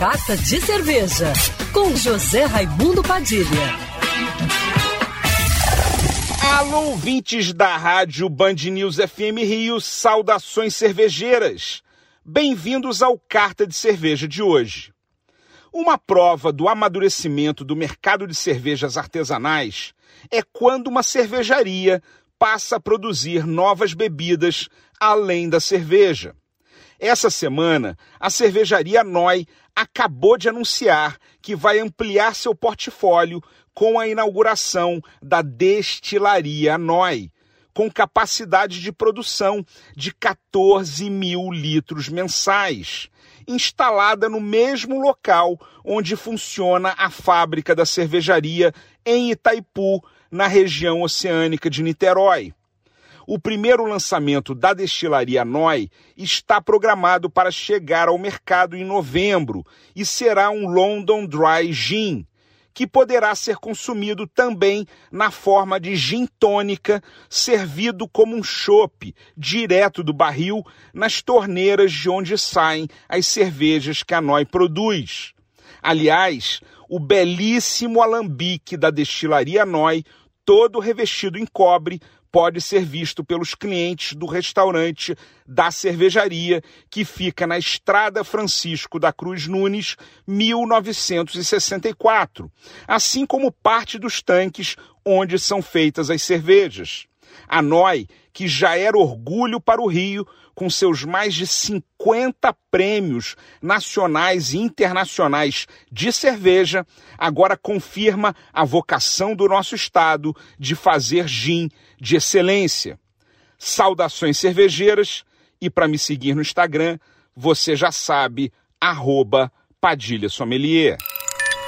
Carta de Cerveja, com José Raimundo Padilha. Alô, ouvintes da rádio Band News FM Rio, saudações cervejeiras. Bem-vindos ao Carta de Cerveja de hoje. Uma prova do amadurecimento do mercado de cervejas artesanais é quando uma cervejaria passa a produzir novas bebidas além da cerveja. Essa semana, a cervejaria Noi acabou de anunciar que vai ampliar seu portfólio com a inauguração da destilaria Noi, com capacidade de produção de 14 mil litros mensais, instalada no mesmo local onde funciona a fábrica da cervejaria em Itaipu, na região oceânica de Niterói. O primeiro lançamento da destilaria Noi está programado para chegar ao mercado em novembro e será um London Dry Gin, que poderá ser consumido também na forma de gin tônica, servido como um chopp direto do barril nas torneiras de onde saem as cervejas que a Noi produz. Aliás, o belíssimo alambique da destilaria Noi, todo revestido em cobre, pode ser visto pelos clientes do restaurante da cervejaria, que fica na Estrada Francisco da Cruz Nunes, 1964, assim como parte dos tanques onde são feitas as cervejas. A NOI, que já era orgulho para o Rio, com seus mais de 50 prêmios nacionais e internacionais de cerveja, agora confirma a vocação do nosso estado de fazer gin de excelência. Saudações cervejeiras e para me seguir no Instagram, você já sabe, arroba Padilha Sommelier.